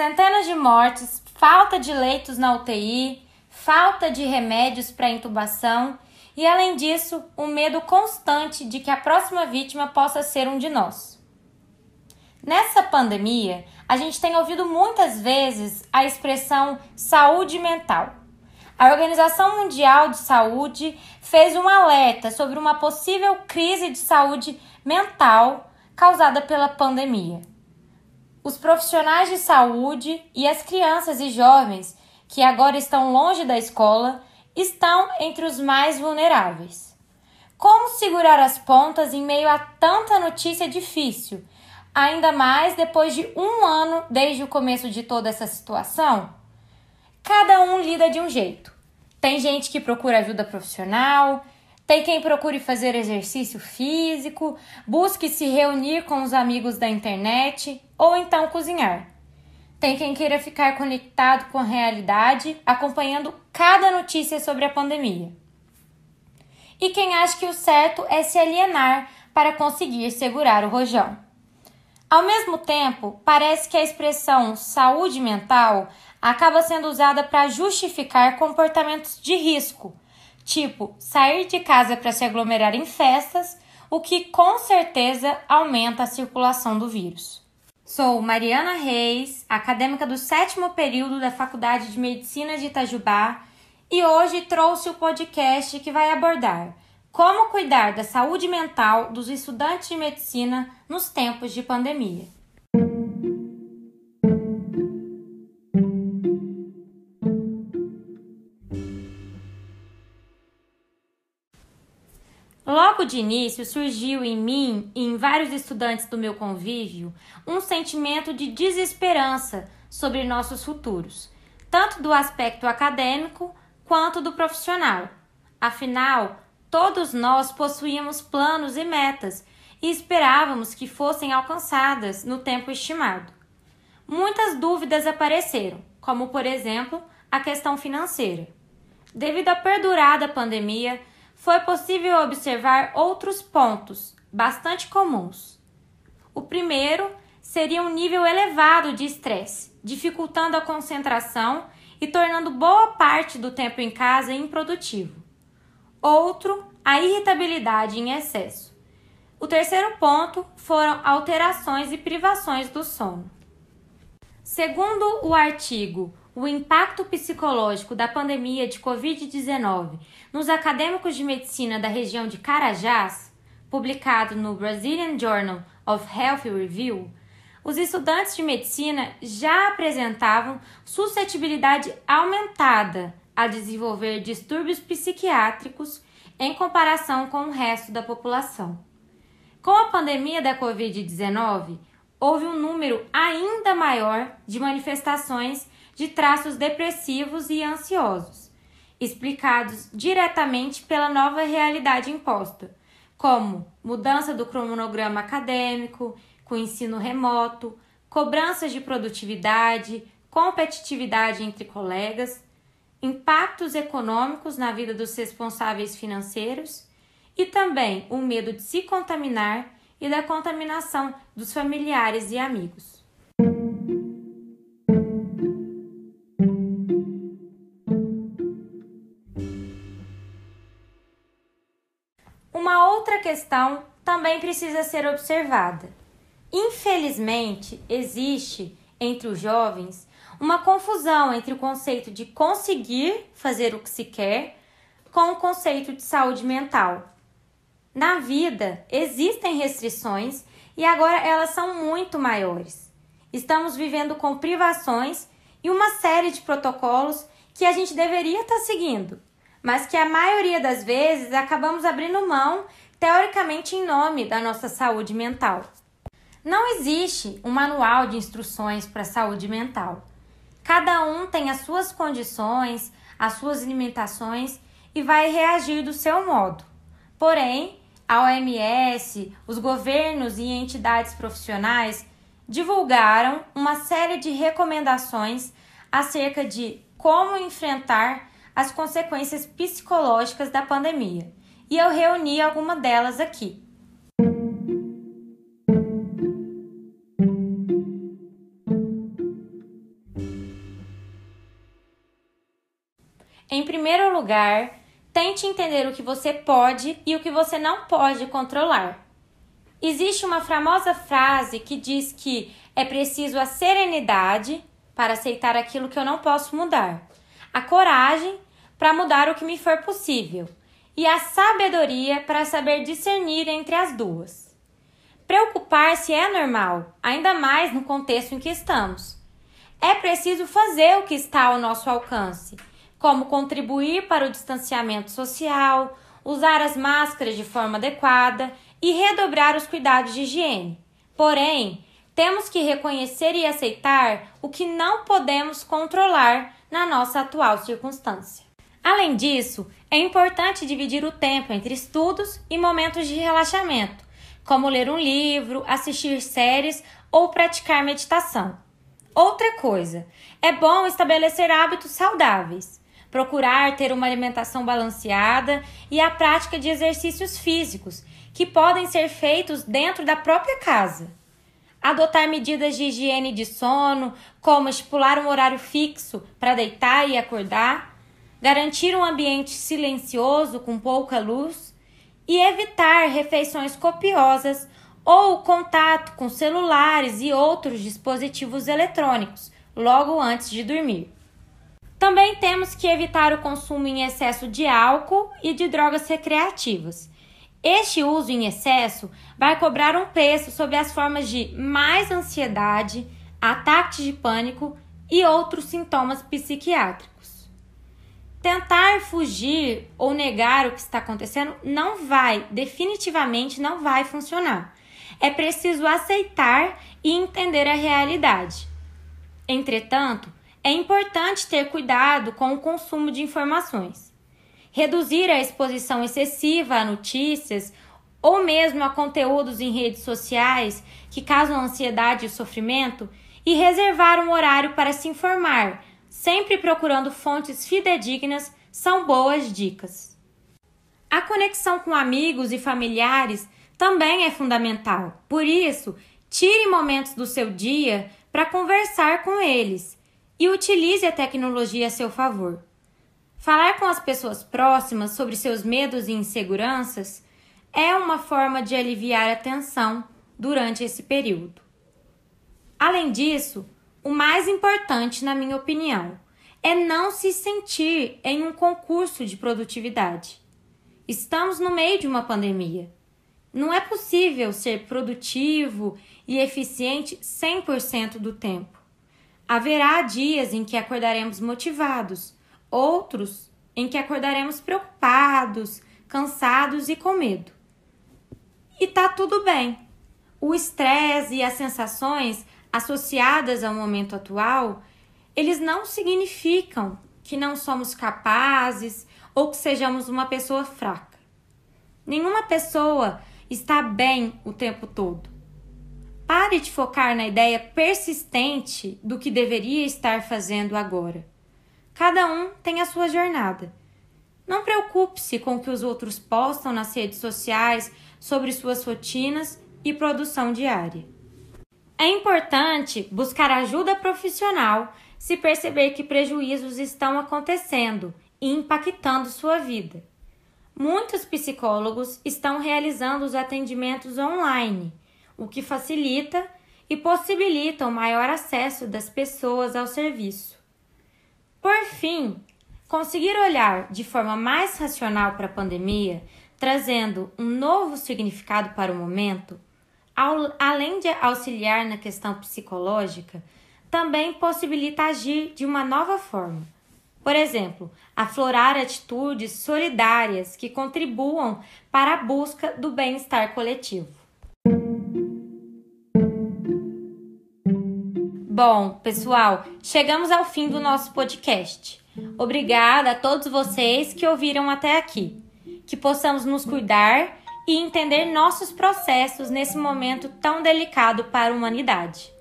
Centenas de mortes, falta de leitos na UTI, falta de remédios para intubação e, além disso, o medo constante de que a próxima vítima possa ser um de nós. Nessa pandemia, a gente tem ouvido muitas vezes a expressão saúde mental. A Organização Mundial de Saúde fez um alerta sobre uma possível crise de saúde mental causada pela pandemia. Os profissionais de saúde e as crianças e jovens que agora estão longe da escola estão entre os mais vulneráveis. Como segurar as pontas em meio a tanta notícia difícil, ainda mais depois de um ano desde o começo de toda essa situação? Cada um lida de um jeito. Tem gente que procura ajuda profissional, tem quem procure fazer exercício físico, busque se reunir com os amigos da internet ou então cozinhar. Tem quem queira ficar conectado com a realidade, acompanhando cada notícia sobre a pandemia. E quem acha que o certo é se alienar para conseguir segurar o rojão. Ao mesmo tempo, parece que a expressão saúde mental acaba sendo usada para justificar comportamentos de risco, tipo sair de casa para se aglomerar em festas, o que com certeza aumenta a circulação do vírus. Sou Mariana Reis, acadêmica do sétimo período da Faculdade de Medicina de Itajubá, e hoje trouxe o podcast que vai abordar como cuidar da saúde mental dos estudantes de medicina nos tempos de pandemia. De início surgiu em mim e em vários estudantes do meu convívio um sentimento de desesperança sobre nossos futuros, tanto do aspecto acadêmico quanto do profissional. Afinal, todos nós possuíamos planos e metas e esperávamos que fossem alcançadas no tempo estimado. Muitas dúvidas apareceram, como por exemplo a questão financeira. Devido à perdurada pandemia, foi possível observar outros pontos bastante comuns. O primeiro seria um nível elevado de estresse, dificultando a concentração e tornando boa parte do tempo em casa improdutivo. Outro, a irritabilidade em excesso. O terceiro ponto foram alterações e privações do sono. Segundo o artigo o impacto psicológico da pandemia de Covid-19 nos acadêmicos de medicina da região de Carajás, publicado no Brazilian Journal of Health Review, os estudantes de medicina já apresentavam suscetibilidade aumentada a desenvolver distúrbios psiquiátricos em comparação com o resto da população. Com a pandemia da Covid-19, houve um número ainda maior de manifestações de traços depressivos e ansiosos, explicados diretamente pela nova realidade imposta, como mudança do cronograma acadêmico, com ensino remoto, cobranças de produtividade, competitividade entre colegas, impactos econômicos na vida dos responsáveis financeiros e também o medo de se contaminar e da contaminação dos familiares e amigos. Uma outra questão também precisa ser observada. Infelizmente, existe entre os jovens uma confusão entre o conceito de conseguir fazer o que se quer com o conceito de saúde mental. Na vida, existem restrições e agora elas são muito maiores. Estamos vivendo com privações e uma série de protocolos que a gente deveria estar seguindo, mas que a maioria das vezes acabamos abrindo mão, teoricamente em nome da nossa saúde mental. Não existe um manual de instruções para a saúde mental. Cada um tem as suas condições, as suas limitações e vai reagir do seu modo. Porém, a OMS, os governos e entidades profissionais divulgaram uma série de recomendações acerca de como enfrentar as consequências psicológicas da pandemia, e eu reuni alguma delas aqui. Em primeiro lugar, tente entender o que você pode e o que você não pode controlar. Existe uma famosa frase que diz que é preciso a serenidade para aceitar aquilo que eu não posso mudar, a coragem para mudar o que me for possível e a sabedoria para saber discernir entre as duas. Preocupar-se é normal, ainda mais no contexto em que estamos. É preciso fazer o que está ao nosso alcance, como contribuir para o distanciamento social, usar as máscaras de forma adequada e redobrar os cuidados de higiene. Porém, temos que reconhecer e aceitar o que não podemos controlar na nossa atual circunstância. Além disso, é importante dividir o tempo entre estudos e momentos de relaxamento, como ler um livro, assistir séries ou praticar meditação. Outra coisa, é bom estabelecer hábitos saudáveis, procurar ter uma alimentação balanceada e a prática de exercícios físicos, que podem ser feitos dentro da própria casa adotar medidas de higiene de sono, como estipular um horário fixo para deitar e acordar, garantir um ambiente silencioso com pouca luz e evitar refeições copiosas ou contato com celulares e outros dispositivos eletrônicos logo antes de dormir. Também temos que evitar o consumo em excesso de álcool e de drogas recreativas este uso em excesso vai cobrar um preço sobre as formas de mais ansiedade, ataques de pânico e outros sintomas psiquiátricos. Tentar fugir ou negar o que está acontecendo não vai, definitivamente não vai funcionar. É preciso aceitar e entender a realidade. Entretanto, é importante ter cuidado com o consumo de informações reduzir a exposição excessiva a notícias ou mesmo a conteúdos em redes sociais que causam ansiedade e sofrimento e reservar um horário para se informar, sempre procurando fontes fidedignas, são boas dicas. A conexão com amigos e familiares também é fundamental. Por isso, tire momentos do seu dia para conversar com eles e utilize a tecnologia a seu favor. Falar com as pessoas próximas sobre seus medos e inseguranças é uma forma de aliviar a tensão durante esse período. Além disso, o mais importante, na minha opinião, é não se sentir em um concurso de produtividade. Estamos no meio de uma pandemia. Não é possível ser produtivo e eficiente 100% do tempo. Haverá dias em que acordaremos motivados outros em que acordaremos preocupados, cansados e com medo. E tá tudo bem. O estresse e as sensações associadas ao momento atual, eles não significam que não somos capazes ou que sejamos uma pessoa fraca. Nenhuma pessoa está bem o tempo todo. Pare de focar na ideia persistente do que deveria estar fazendo agora. Cada um tem a sua jornada. Não preocupe-se com o que os outros postam nas redes sociais sobre suas rotinas e produção diária. É importante buscar ajuda profissional se perceber que prejuízos estão acontecendo e impactando sua vida. Muitos psicólogos estão realizando os atendimentos online, o que facilita e possibilita o maior acesso das pessoas ao serviço. Por fim, conseguir olhar de forma mais racional para a pandemia, trazendo um novo significado para o momento, ao, além de auxiliar na questão psicológica, também possibilita agir de uma nova forma. Por exemplo, aflorar atitudes solidárias que contribuam para a busca do bem-estar coletivo. Bom, pessoal, chegamos ao fim do nosso podcast. Obrigada a todos vocês que ouviram até aqui. Que possamos nos cuidar e entender nossos processos nesse momento tão delicado para a humanidade.